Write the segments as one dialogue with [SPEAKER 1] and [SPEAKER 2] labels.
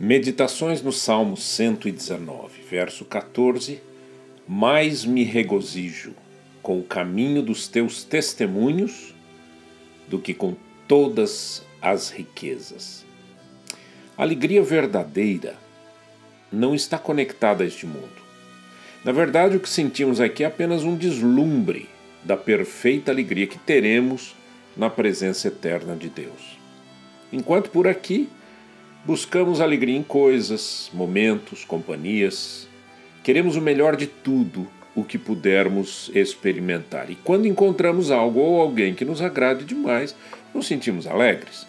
[SPEAKER 1] Meditações no Salmo 119, verso 14: Mais me regozijo com o caminho dos teus testemunhos do que com todas as riquezas. Alegria verdadeira não está conectada a este mundo. Na verdade, o que sentimos aqui é apenas um deslumbre da perfeita alegria que teremos na presença eterna de Deus. Enquanto por aqui Buscamos alegria em coisas, momentos, companhias. Queremos o melhor de tudo o que pudermos experimentar. E quando encontramos algo ou alguém que nos agrade demais, nos sentimos alegres.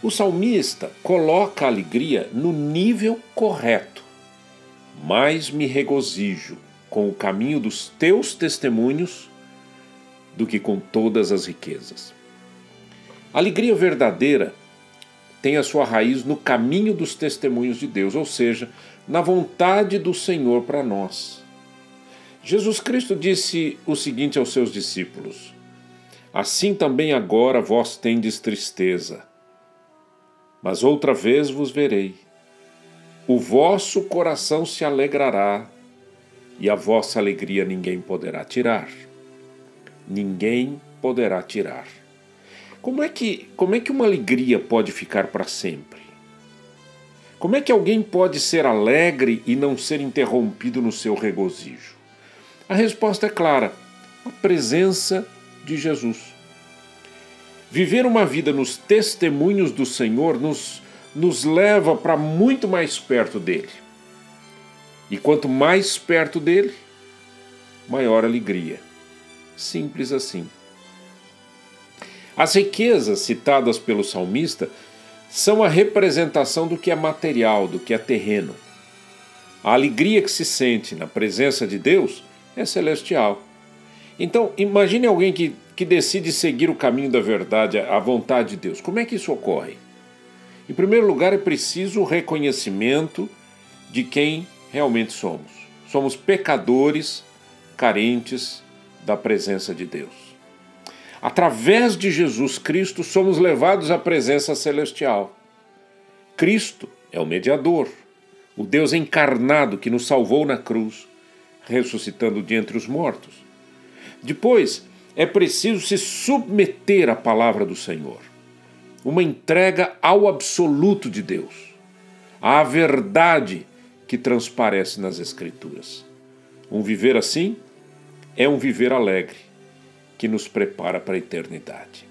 [SPEAKER 1] O salmista coloca a alegria no nível correto. Mais me regozijo com o caminho dos teus testemunhos do que com todas as riquezas. Alegria verdadeira tem a sua raiz no caminho dos testemunhos de Deus, ou seja, na vontade do Senhor para nós. Jesus Cristo disse o seguinte aos seus discípulos: Assim também agora vós tendes tristeza, mas outra vez vos verei. O vosso coração se alegrará, e a vossa alegria ninguém poderá tirar. Ninguém poderá tirar. Como é que, como é que uma alegria pode ficar para sempre? Como é que alguém pode ser alegre e não ser interrompido no seu regozijo? A resposta é clara: a presença de Jesus. Viver uma vida nos testemunhos do Senhor nos, nos leva para muito mais perto dele. E quanto mais perto dele, maior alegria. Simples assim. As riquezas citadas pelo salmista são a representação do que é material, do que é terreno. A alegria que se sente na presença de Deus é celestial. Então, imagine alguém que, que decide seguir o caminho da verdade, a vontade de Deus. Como é que isso ocorre? Em primeiro lugar, é preciso o reconhecimento de quem realmente somos. Somos pecadores carentes da presença de Deus. Através de Jesus Cristo, somos levados à presença celestial. Cristo é o mediador, o Deus encarnado que nos salvou na cruz, ressuscitando de entre os mortos. Depois, é preciso se submeter à palavra do Senhor, uma entrega ao absoluto de Deus, à verdade que transparece nas Escrituras. Um viver assim é um viver alegre que nos prepara para a eternidade.